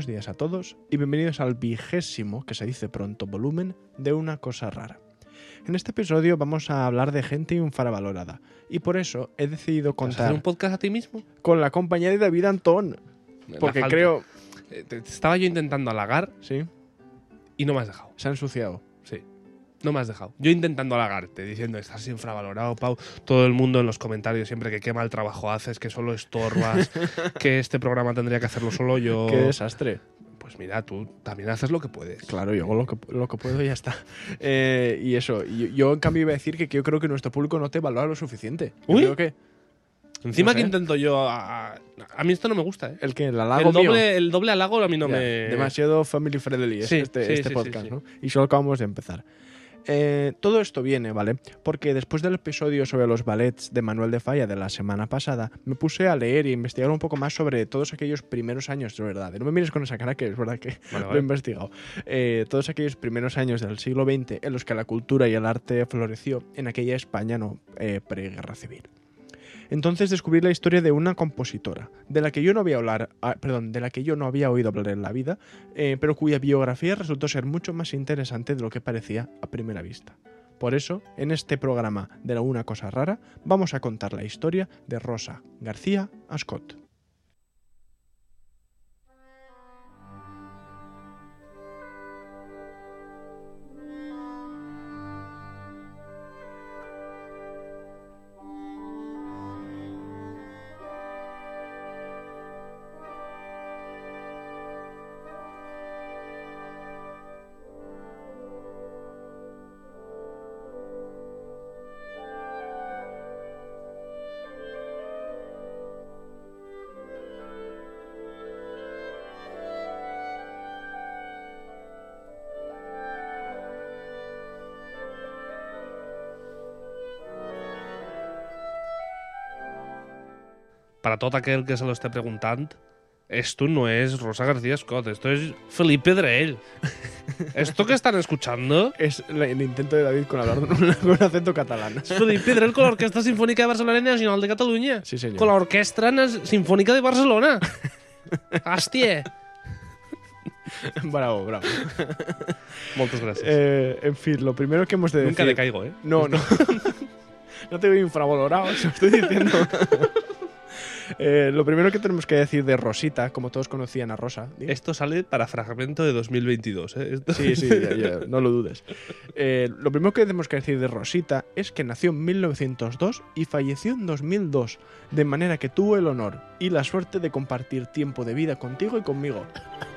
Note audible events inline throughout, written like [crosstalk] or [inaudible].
Buenos días a todos y bienvenidos al vigésimo, que se dice pronto, volumen de Una Cosa Rara. En este episodio vamos a hablar de gente infravalorada y por eso he decidido ¿Vas a hacer contar un podcast a ti mismo? con la compañía de David Antón. Porque creo... Eh, te estaba yo intentando halagar Sí, y no me has dejado. se ha ensuciado. No me has dejado. Yo intentando halagarte, diciendo, estás infravalorado, Pau. Todo el mundo en los comentarios siempre que qué mal trabajo haces, que solo estorbas, [laughs] que este programa tendría que hacerlo solo yo. Qué desastre. Pues mira, tú también haces lo que puedes. Claro, yo hago lo que, lo que puedo y ya está. [laughs] Eh, y eso, y yo en cambio iba a decir que, que yo creo que nuestro público no te valora lo suficiente. Yo Uy. creo que Encima No sé. que intento yo. A, a mí esto no me gusta, ¿eh? el que el halago El mío, doble, el doble halago a mí no ya, me. demasiado family friendly es Sí, este, sí, este sí, podcast. ¿no? Y solo acabamos de empezar. Eh, todo esto viene, ¿vale? Porque después del episodio sobre los ballets de Manuel de Falla de la semana pasada, me puse a leer e investigar un poco más sobre todos aquellos primeros años, de verdad. No me mires con esa cara que es verdad que Vale, [laughs] lo he investigado. Eh, todos aquellos primeros años del siglo XX en los que la cultura y el arte floreció en aquella España no eh, preguerra civil. Entonces descubrí la historia de una compositora, de la que yo no había hablar, ah, perdón, de la que yo no había oído hablar en la vida, eh, pero cuya biografía resultó ser mucho más interesante de lo que parecía a primera vista. Por eso, en este programa de la Una Cosa Rara, vamos a contar la historia de Rosa García Ascot. Para todo aquel que se lo esté preguntando, esto no es Rosa García Scott, esto es Felipe Drell. [laughs] ¿Esto que están escuchando? Es el intento de David con hablar con, [laughs] con acento catalán. Es Felipe Drell con la Orquesta Sinfónica de Barcelona y Nacional de Cataluña. Sí, señor. Con la Orquestra Nas- Sinfónica de Barcelona. [laughs] Hòstia. bravo, bravo. Moltes gràcies. Eh, en fin, lo primero que hemos de Nunca decir... decaigo, ¿eh? No, no. no te veo infravalorado, se lo estoy diciendo. Eh, lo primero que tenemos que decir de Rosita, como todos conocían a Rosa. Esto sale para fragmento de 2022, ¿eh? Esto- Sí, sí, ya, ya, no lo dudes. [laughs] Eh, lo primero que tenemos que decir de Rosita es que nació en 1902 y falleció en 2002, de manera que tuvo el honor y la suerte de compartir tiempo de vida contigo y conmigo.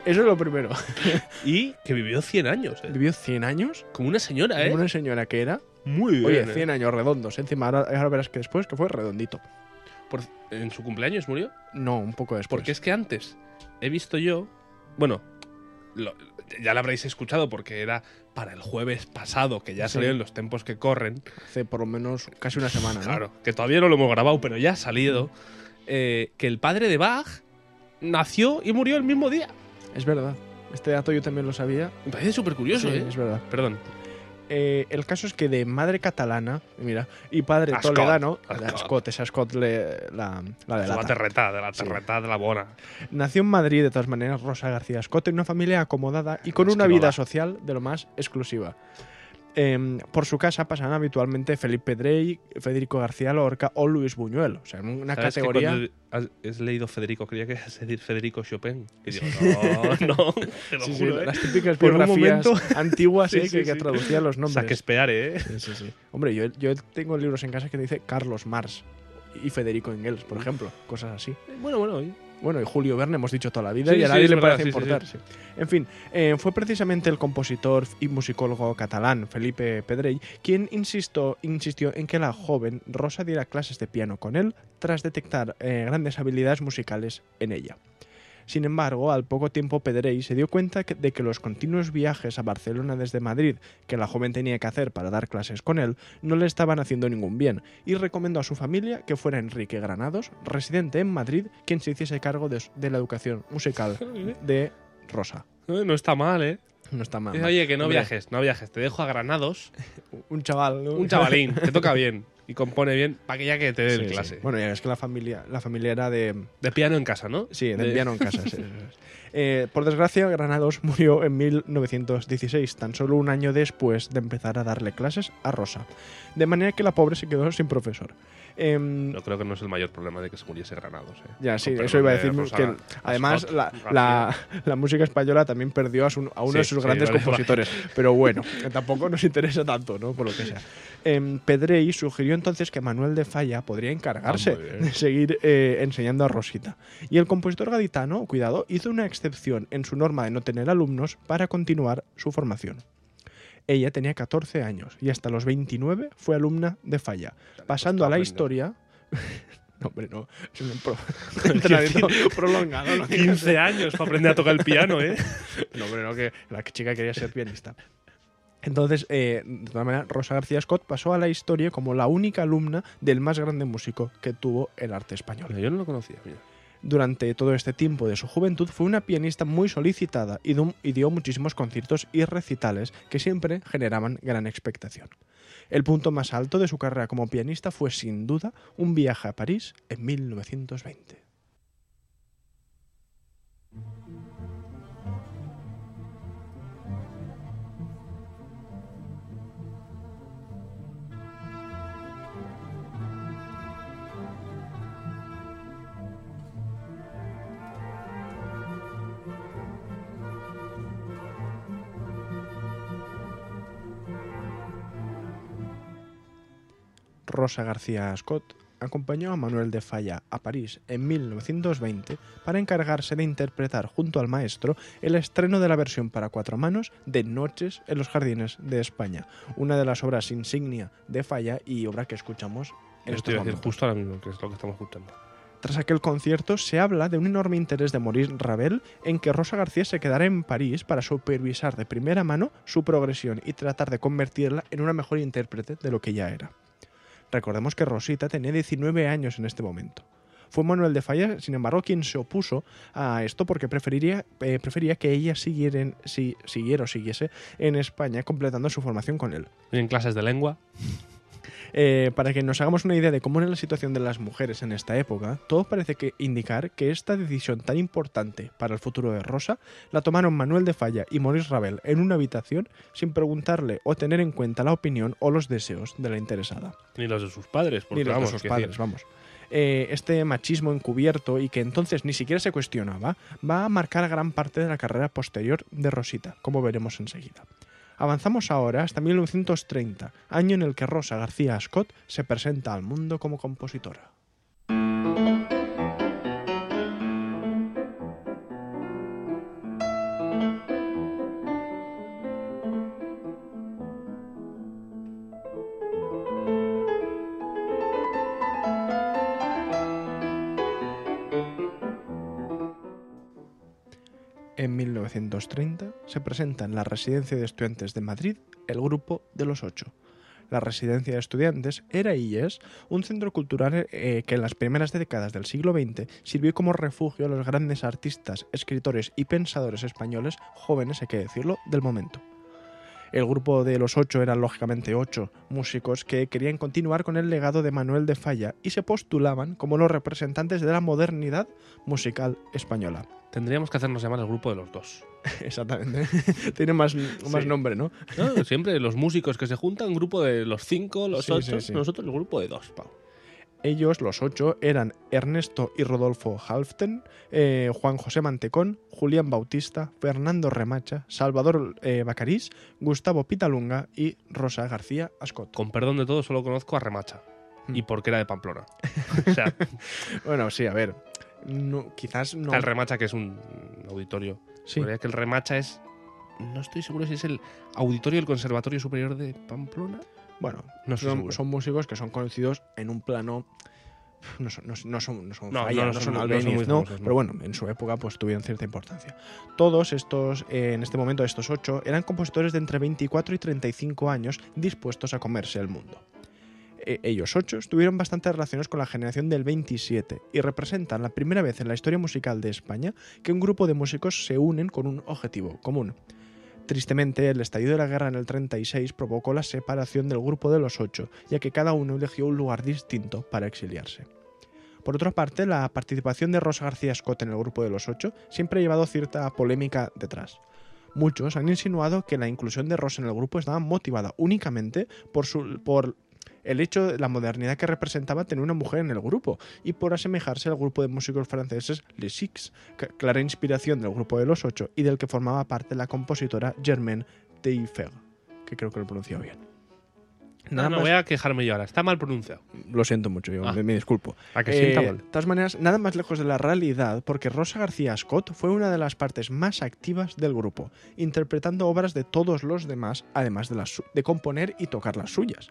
Eso es lo primero. [laughs] Y que vivió 100 años, ¿eh? Vivió 100 años, Como una señora, ¿eh? como una señora que era. Muy bien. Oye, ¿eh? 100 años redondos. Encima, ahora, ahora verás que después que fue redondito. Por- ¿En su cumpleaños murió? No, un poco después. Porque es que antes he visto yo. Bueno, lo- ya lo habréis escuchado porque era para el jueves pasado, que ya Sí. salió en los tiempos que corren. hace por lo menos casi una semana, ¿no? Claro, que todavía no lo hemos grabado, pero ya ha salido. eh, que el padre de Bach nació y murió el mismo día. Es verdad. Este dato yo también lo sabía. Me parece súper curioso, Sí, ¿eh? es verdad. Perdón. Eh, el caso es que de madre catalana, mira, y padre Ascot, toledano, Ascot. Ascot, es Ascot le- la, la de la lata. terreta, de la Sí. terreta de la bona. Nació en Madrid, de todas maneras, Rosa García Ascot, en una familia acomodada y con una no vida da. social de lo más exclusiva. Em, por su casa pasaban habitualmente Felipe Drey, Federico García Lorca o Luis Buñuel. O sea, en una ¿Sabes que categoría. cuando has, leído Federico, creía que a decir Federico Chopin. Y digo, no, no, [laughs] te lo Sí, sí, juro, ¿eh? las típicas biografías [laughs] antiguas Sí, eh, que, que traducían los nombres. Saquespeare, ¿eh? Sí, sí, sí. Hombre, yo, yo tengo libros en casa que dice Carlos Mars y Federico Engels, por ejemplo, cosas así. Bueno, bueno. Bueno, y Julio Verne hemos dicho toda la vida Sí, y a nadie le verdad, parece sí, sí, importar. sí. En fin, eh, fue precisamente el compositor y musicólogo catalán Felipe Pedrell quien insistió, insistió en que la joven Rosa diera clases de piano con él tras detectar eh, grandes habilidades musicales en ella. Sin embargo, al poco tiempo Pedrell se dio cuenta de que los continuos viajes a Barcelona desde Madrid que la joven tenía que hacer para dar clases con él no le estaban haciendo ningún bien y recomendó a su familia que fuera Enrique Granados, residente en Madrid, quien se hiciese cargo de, de la educación musical [laughs] de Rosa. Eh, No está mal, ¿eh? No está mal. Oye, que no Hombre, viajes, no viajes. Te dejo a Granados. [laughs] Un chaval, ¿no? Un chavalín, te toca [laughs] bien. Y compone bien para que ya que te dé Sí, sí. clase. Bueno, ya es que la familia, la familia era de. De piano en casa, ¿no? Sí, de De- piano en casa. sí. [laughs] Eh, por desgracia, Granados murió en 1916, tan solo un año después de empezar a darle clases a Rosa. De manera que la pobre se quedó sin profesor. Em, Yo creo que no es el mayor problema de que se muriese Granados. ¿eh? Ya, sí, eso iba a decir de que además Scott la, García. la- la música española también perdió a, su- a uno Sí, de sus sí, grandes vale, compositores, pero bueno, que tampoco nos interesa tanto, ¿no? Por lo que sea. Em, Pedrey sugirió entonces que Manuel de Falla podría encargarse Ah, de seguir eh, enseñando a Rosita. Y el compositor gaditano, cuidado, hizo una excepción en su norma de no tener alumnos para continuar su formación. Ella tenía 14 años y hasta los 29 fue alumna de Falla, pasando a la aprender. historia. [laughs] no, hombre, no. Es un pro- [laughs] [laughs] entrenamiento prolongado. ¿no? 15 años para aprender a tocar el piano, ¿eh? No, hombre, no, que la chica quería ser pianista. Entonces, eh, de todas maneras, Rosa García Scott pasó a la historia como la única alumna del más grande músico que tuvo el arte español. Yo no lo conocía. mira. Durante todo este tiempo de su juventud fue una pianista muy solicitada y, dio muchísimos conciertos y recitales que siempre generaban gran expectación. El punto más alto de su carrera como pianista fue sin duda un viaje a París en 1920. Rosa García Scott acompañó a Manuel de Falla a París en 1920 para encargarse de interpretar junto al maestro el estreno de la versión para cuatro manos de Noches en los Jardines de España, una de las obras insignia de Falla y obra que escuchamos en Esto estos momentos. justo ahora mismo, que es lo que estamos escuchando. Tras aquel concierto se habla de un enorme interés de Maurice Ravel en que Rosa García se quedara en París para supervisar de primera mano su progresión y tratar de convertirla en una mejor intérprete de lo que ya era. Recordemos que Rosita tenía 19 años en este momento. Fue Manuel de Falla, sin embargo, quien se opuso a esto porque preferiría, eh, prefería que ella siguiera, si- siguiera o siguiese en España completando su formación con él. Y en clases de lengua. Eh, para que nos hagamos una idea de cómo era la situación de las mujeres en esta época, todo parece que indicar que esta decisión tan importante para el futuro de Rosa la tomaron Manuel de Falla y Maurice Ravel en una habitación sin preguntarle o tener en cuenta la opinión o los deseos de la interesada. Ni los de sus padres. Porque, Ni los de sus padres, decir, vamos. Eh, este machismo encubierto y que entonces ni siquiera se cuestionaba, va a marcar gran parte de la carrera posterior de Rosita, como veremos enseguida. Avanzamos ahora hasta 1930, año en el que Rosa García Scott se presenta al mundo como compositora. 1930 se presenta en la Residencia de Estudiantes de Madrid el Grupo de los Ocho. La Residencia de Estudiantes era y es un centro cultural eh, que en las primeras décadas del siglo XX sirvió como refugio a los grandes artistas, escritores y pensadores españoles, jóvenes hay que decirlo, del momento. El grupo de los ocho eran lógicamente ocho músicos que querían continuar con el legado de Manuel de Falla y se postulaban como los representantes de la modernidad musical española. Tendríamos que hacernos llamar el grupo de los dos. [laughs] Exactamente. [laughs] Tiene más, más Sí. nombre, ¿no? ¿No? Siempre los músicos que se juntan, un grupo de los cinco, los Sí, ocho, sí. nosotros el grupo de dos, Pau. Ellos, los ocho, eran Ernesto y Rodolfo Halften, eh, Juan José Mantecón, Julián Bautista, Fernando Remacha, Salvador eh, Bacarís, Gustavo Pitalunga y Rosa García Ascot. Con perdón de todo, solo conozco a Remacha. Hmm. Y porque era de Pamplona. o sea, [laughs] Bueno, sí, a ver. no- quizás no. el Remacha, que es un auditorio. Sí. Podría que el Remacha es. No estoy seguro si es el auditorio del Conservatorio Superior de Pamplona. Bueno, No son, seguro. son músicos que son conocidos en un plano. No son, no, no son, no son No, no, son famosos, pero bueno, en su época pues tuvieron cierta importancia. Todos estos, eh, en este momento, estos ocho, eran compositores de entre 24 y 35 años dispuestos a comerse el mundo. Eh, ellos ocho estuvieron bastante relacionados con la generación del 27 y representan la primera vez en la historia musical de España que un grupo de músicos se unen con un objetivo común. Tristemente, el estallido de la guerra en el 36 provocó la separación del grupo de los ocho, ya que cada uno eligió un lugar distinto para exiliarse. Por otra parte, la participación de Rosa García Scott en el grupo de los ocho siempre ha llevado cierta polémica detrás. Muchos han insinuado que la inclusión de Rosa en el grupo estaba motivada únicamente por, su, por el hecho de la modernidad que representaba tener una mujer en el grupo y por asemejarse al grupo de músicos franceses Les Six, clara inspiración del grupo de los ocho y del que formaba parte la compositora Germaine Taillefer, que creo que lo he bien. Nada no, no voy a quejarme yo ahora. Está mal pronunciado. Lo siento mucho, yo Ah. me, me disculpo. ¿A que Eh, mal. De todas maneras, nada más lejos de la realidad, porque Rosa García Scott fue una de las partes más activas del grupo, interpretando obras de todos los demás, además de, las su- de componer y tocar las suyas.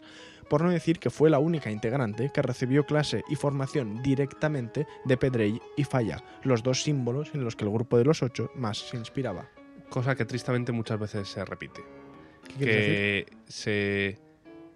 Por no decir que fue la única integrante que recibió clase y formación directamente de Pedrell y Falla, los dos símbolos en los que el grupo de los ocho más se inspiraba. Cosa que tristemente muchas veces se repite. ¿Qué quieres decir? Que se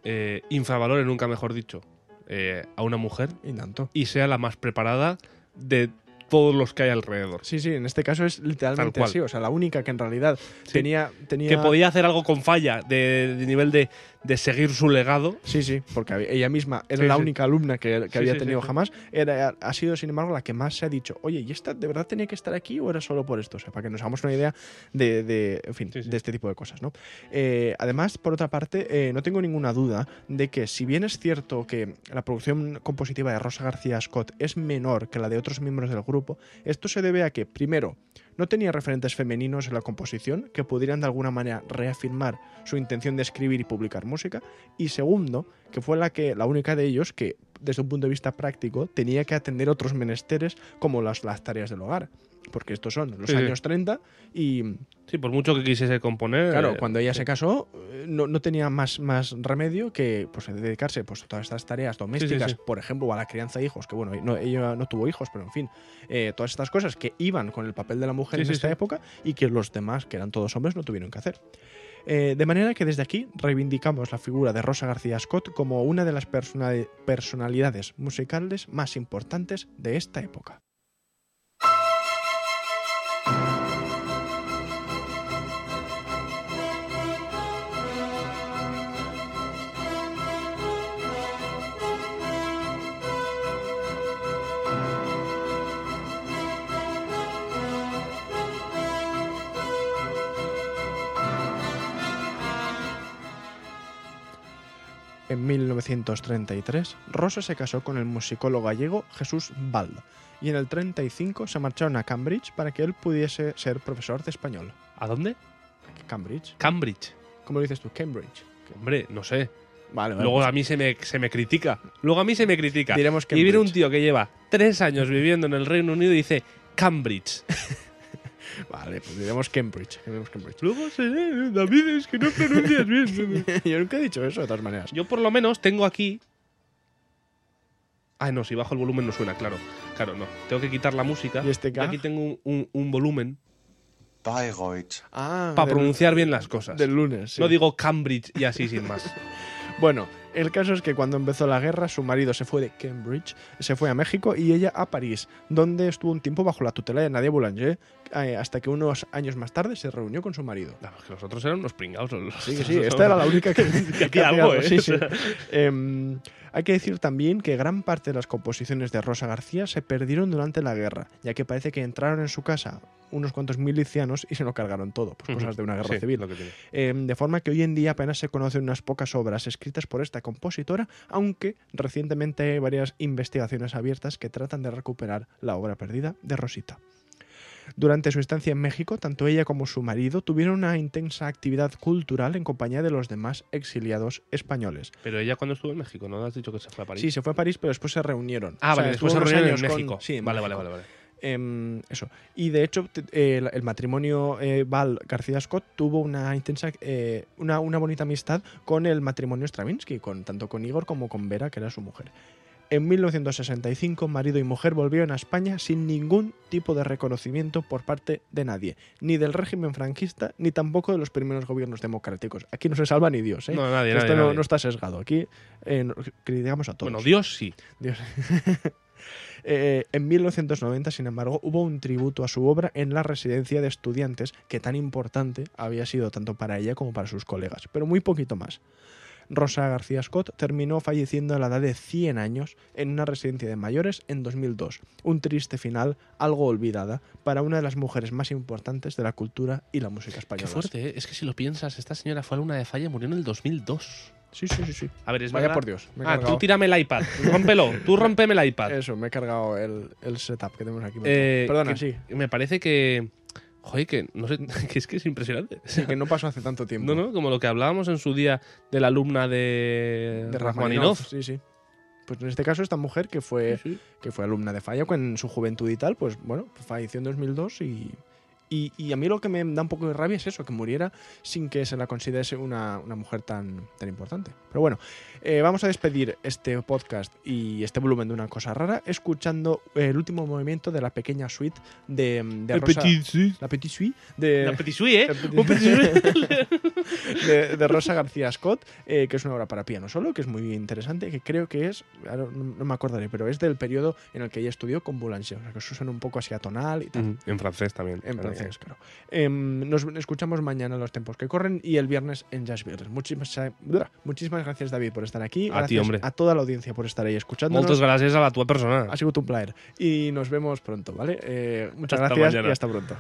eh, infravalore, nunca mejor dicho, eh, a una mujer Y tanto. y sea la más preparada de todos los que hay alrededor. Sí, sí, en este caso es literalmente así. O sea, la única que en realidad Sí. tenía, tenía. Que podía hacer algo con falla de, de nivel de, de seguir su legado. Sí, sí, porque ella misma era Sí, la sí. única alumna que, que Sí, había tenido jamás. Era, ha sido, sin embargo, la que más se ha dicho, oye, ¿y esta de verdad tenía que estar aquí o era solo por esto? O sea, para que nos hagamos una idea de, de- en fin, de este tipo de cosas, ¿no? Eh, además, por otra parte, eh, no tengo ninguna duda de que si bien es cierto que la producción compositiva de Rosa García Scott es menor que la de otros miembros del grupo, esto se debe a que, primero, no tenía referentes femeninos en la composición que pudieran de alguna manera reafirmar su intención de escribir y publicar música y segundo que fue la que la única de ellos que desde un punto de vista práctico tenía que atender otros menesteres como las, las tareas del hogar porque estos son los Sí, años 30 y Sí, por mucho que quisiese componer. claro eh, cuando ella sí. se casó eh, no, no tenía más, más remedio que pues, dedicarse pues, a todas estas tareas domésticas sí. por ejemplo a la crianza de hijos que bueno no, ella no tuvo hijos pero en fin eh, todas estas cosas que iban con el papel de la mujer en esta época y que los demás que eran todos hombres no tuvieron que hacer Eh, de manera que desde aquí reivindicamos la figura de Rosa García Scott como una de las persona- personalidades musicales más importantes de esta época. En 1933, Rosa se casó con el musicólogo gallego Jesús Baldo y en el 35 se marcharon a Cambridge para que él pudiese ser profesor de español. ¿A dónde? Cambridge. Cambridge. ¿Cómo lo dices tú? Cambridge. Hombre, no sé. Vale, vale. Luego a mí se me, se me critica. Luego a mí se me critica. Diremos Y viene un tío que lleva tres años viviendo en el Reino Unido y dice Cambridge. Vale, pues diremos Cambridge. diremos Cambridge. Luego se David, es que no pronuncias bien. [laughs] Yo nunca he dicho eso, de todas maneras. Yo por lo menos tengo aquí. Ah, no, si bajo el volumen no suena, claro. Claro, no. Tengo que quitar la música. ¿Y este aquí tengo un, un- un volumen Bayreuth, Ah, para pronunciar bien las cosas. Del lunes. sí. No digo Cambridge y así sin más. [laughs] Bueno, el caso es que cuando empezó la guerra, su marido se fue de Cambridge, se fue a México y ella a París, donde estuvo un tiempo bajo la tutela de Nadia Boulanger, eh, hasta que unos años más tarde se reunió con su marido. No, que los otros eran unos pringados. los- Sí, los- sí, esta era la única que, [laughs] que algo, ¿eh? Sí, sí. Em, hay que decir también que gran parte de las composiciones de Rosa García se perdieron durante la guerra, ya que parece que entraron en su casa unos cuantos milicianos y se lo cargaron todo, pues cosas de una guerra Sí, civil. lo que. Em, de forma que hoy en día apenas se conocen unas pocas obras escritas por esta compositora, aunque recientemente hay varias investigaciones abiertas que tratan de recuperar la obra perdida de Rosita. Durante su estancia en México, tanto ella como su marido tuvieron una intensa actividad cultural en compañía de los demás exiliados españoles. Pero ella cuando estuvo en México, ¿no has dicho que se fue a París? Sí, se fue a París, pero después se reunieron. Ah, O sea, vale, después se reunieron en con- México. sí, en vale, México. vale, vale, vale. Em, eso. Y de hecho, eh, el, el matrimonio eh, Val García Scott tuvo una intensa, eh, una, una bonita amistad con el matrimonio Stravinsky, con, tanto con Igor como con Vera, que era su mujer. En 1965, marido y mujer volvieron a España sin ningún tipo de reconocimiento por parte de nadie, ni del régimen franquista, ni tampoco de los primeros gobiernos democráticos. Aquí no se salva ni Dios, ¿eh? No, nadie, Esto nadie, no, nadie. no está sesgado. Aquí eh, criticamos a todos. Bueno, Dios sí. Dios. [laughs] Eh, en 1990, sin embargo, hubo un tributo a su obra en la residencia de estudiantes que tan importante había sido tanto para ella como para sus colegas, pero muy poquito más. Rosa García Scott terminó falleciendo a la edad de 100 años en una residencia de mayores en 2002. Un triste final, algo olvidada, para una de las mujeres más importantes de la cultura y la música Qué española. fuerte, ¿eh? Es que si lo piensas, esta señora fue alumna de falla y murió en el 2002. Sí, sí, sí, sí. A ver, es Vaya verdad- por Dios. me he Ah, tú tírame el iPad. Rómpelo. Tú [laughs] rómpeme el iPad. Eso, me he cargado el, el setup que tenemos aquí. Eh, Perdona, que- sí. Me parece que. Joder, que no sé, [laughs] que es que es impresionante. Sí, que no pasó hace tanto tiempo. No, no, como lo que hablábamos en su día de la alumna de, De. Rachmaninov. Sí, sí. Pues en este caso, esta mujer que fue, Sí, sí. que fue alumna de Falla en su juventud y tal, pues bueno, falleció en 2002 y, y, y a mí lo que me da un poco de rabia es eso, que muriera sin que se la considerase una, una mujer tan, tan importante. Pero bueno, eh, vamos a despedir este podcast y este volumen de una cosa rara escuchando el último movimiento de la pequeña suite de, de El Rosa. petit suisse. La Petit Suite de, La petit suisse, ¿eh? Petit- petit suisse. [laughs] de, de Rosa García Scott, eh, que es una obra para piano solo, que es muy interesante, que creo que es, no, no me acordaré, pero es del periodo en el que ella estudió con Boulanger, o sea, que eso suena un poco así atonal y tal. Mm, En francés también. En Claro. Francés, claro. Em, nos escuchamos mañana en los tiempos que corren y el viernes en Jazz Beatles. Muchísimas, muchísimas gracias, David, por estar aquí. A ti, Gracias hombre. A toda la audiencia por estar ahí escuchándonos. Moltes gràcies a la tua persona. Ha sido un placer. Y nos vemos pronto, ¿vale? Eh, muchas Hasta gracias mañana. y hasta pronto.